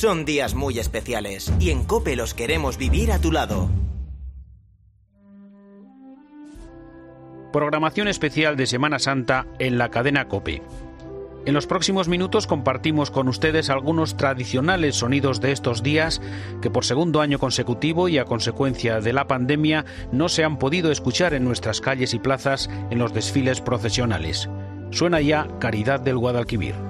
Son días muy especiales y en Cope los queremos vivir a tu lado. Programación especial de Semana Santa en la cadena Cope. En los próximos minutos compartimos con ustedes algunos tradicionales sonidos de estos días que por segundo año consecutivo y a consecuencia de la pandemia no se han podido escuchar en nuestras calles y plazas en los desfiles procesionales. Suena ya Caridad del Guadalquivir.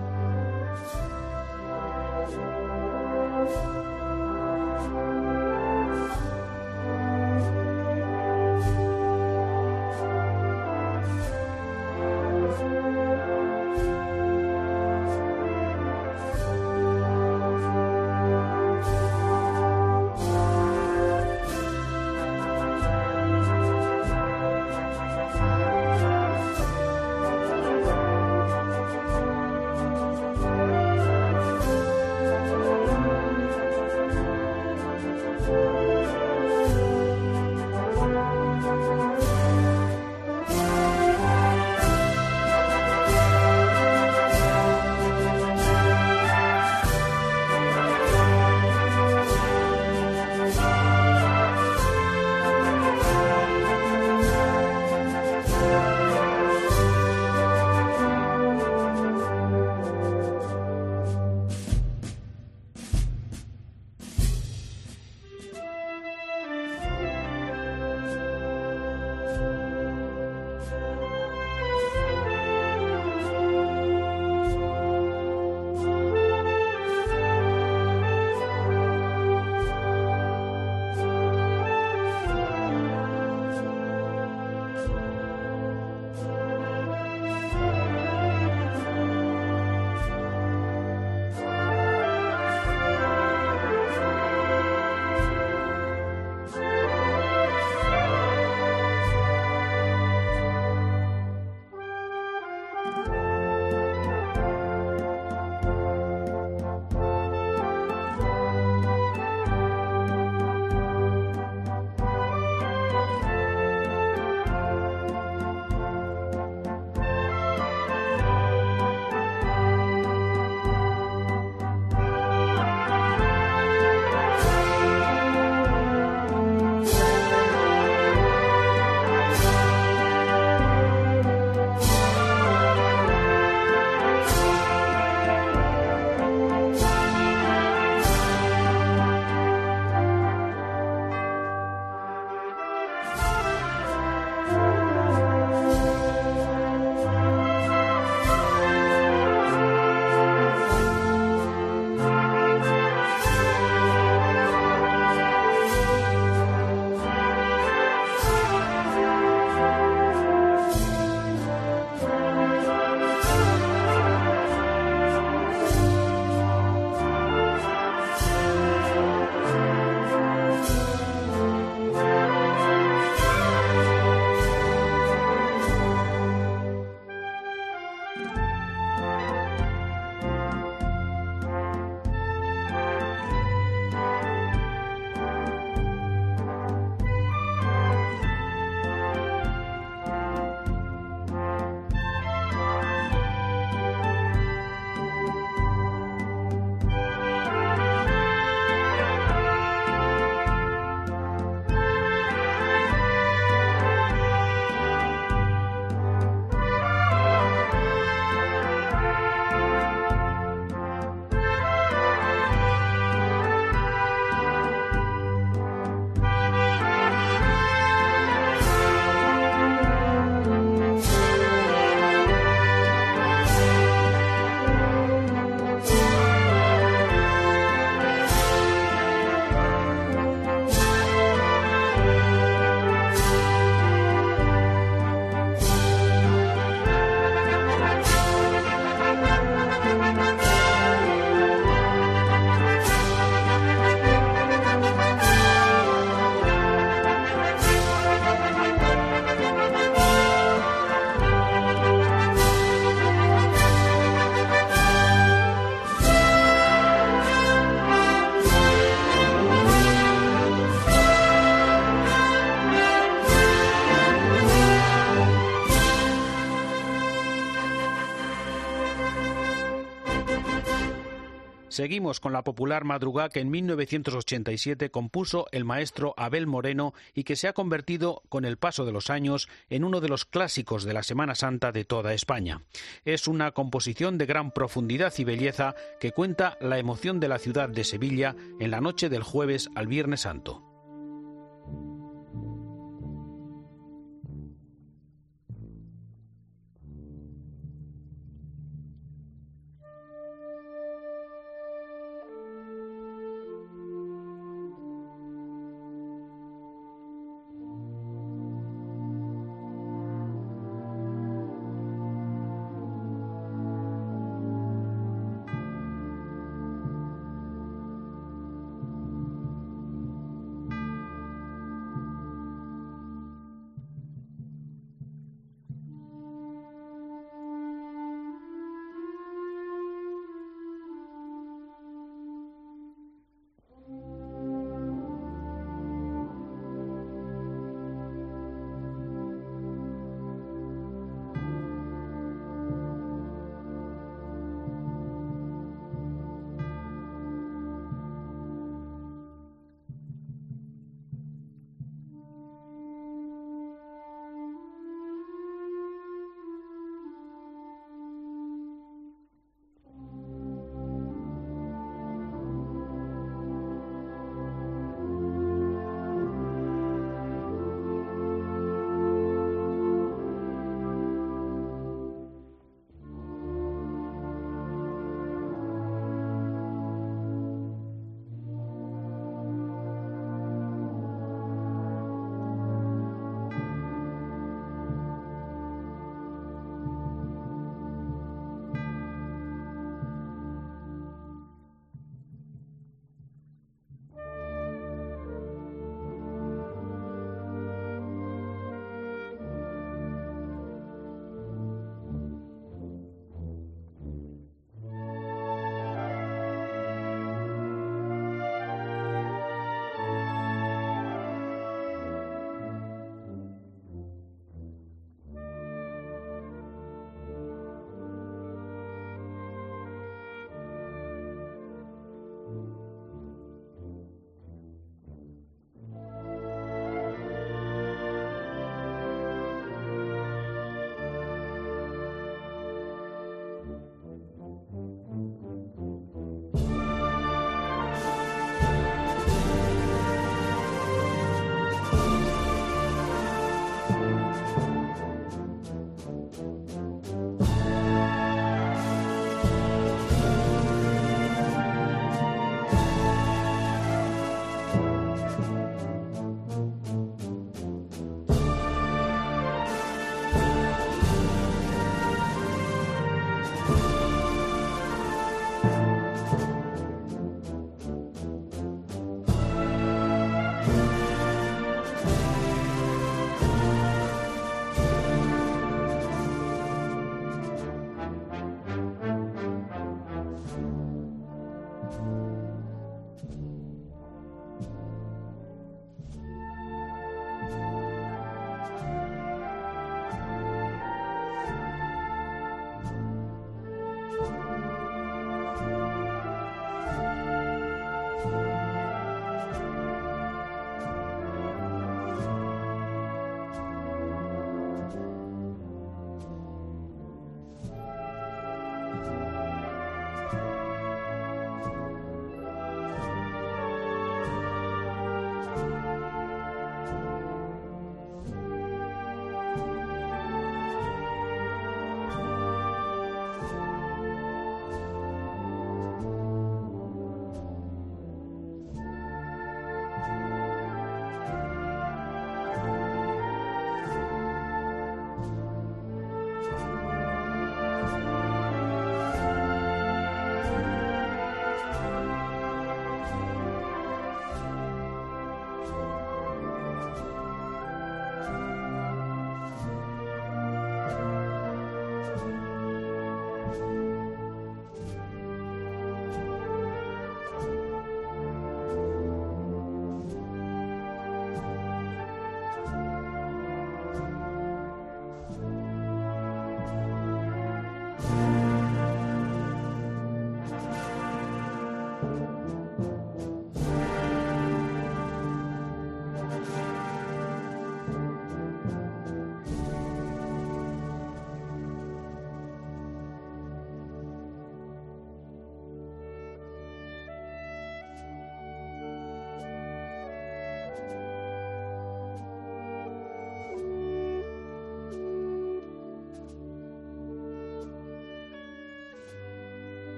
Seguimos con la popular madrugada que en 1987 compuso el maestro Abel Moreno y que se ha convertido con el paso de los años en uno de los clásicos de la Semana Santa de toda España. Es una composición de gran profundidad y belleza que cuenta la emoción de la ciudad de Sevilla en la noche del jueves al Viernes Santo.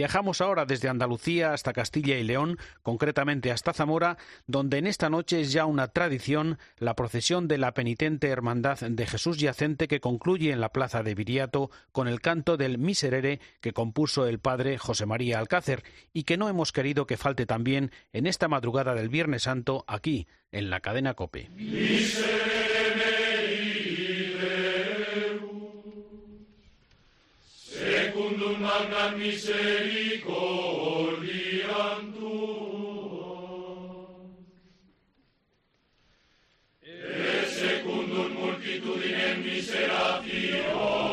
Viajamos ahora desde Andalucía hasta Castilla y León, concretamente hasta Zamora, donde en esta noche es ya una tradición la procesión de la penitente Hermandad de Jesús Yacente que concluye en la plaza de Viriato con el canto del Miserere que compuso el padre José María Alcácer y que no hemos querido que falte también en esta madrugada del Viernes Santo aquí, en la cadena Cope. Domum magnam misericordiam tuum. E secundum multitudinem miseratiorum,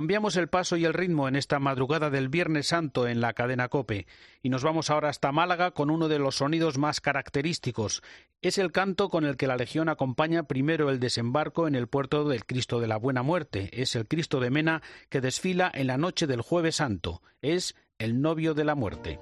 Cambiamos el paso y el ritmo en esta madrugada del Viernes Santo en la cadena Cope y nos vamos ahora hasta Málaga con uno de los sonidos más característicos. Es el canto con el que la Legión acompaña primero el desembarco en el puerto del Cristo de la Buena Muerte. Es el Cristo de Mena que desfila en la noche del Jueves Santo. Es el novio de la muerte.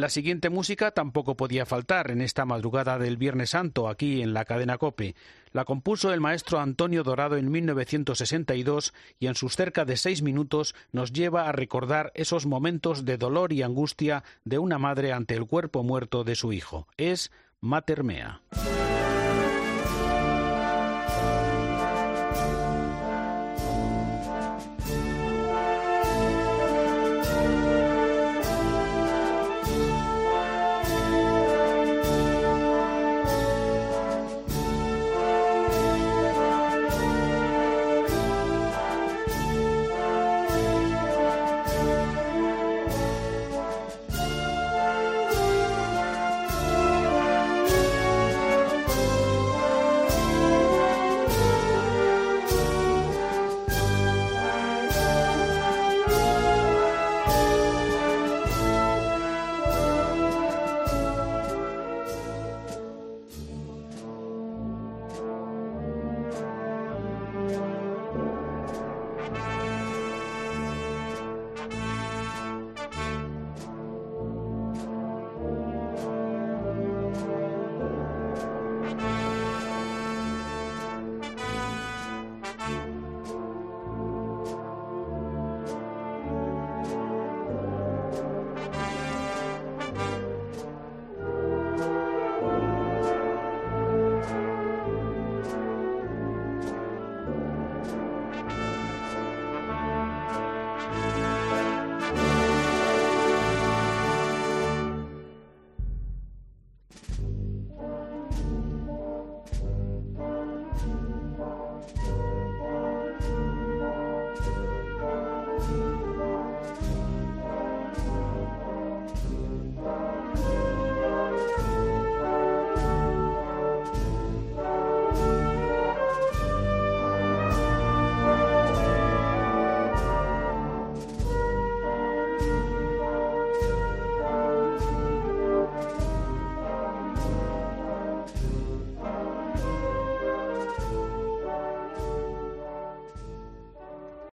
La siguiente música tampoco podía faltar en esta madrugada del Viernes Santo aquí en la cadena Cope. La compuso el maestro Antonio Dorado en 1962 y en sus cerca de seis minutos nos lleva a recordar esos momentos de dolor y angustia de una madre ante el cuerpo muerto de su hijo. Es Mater Mea.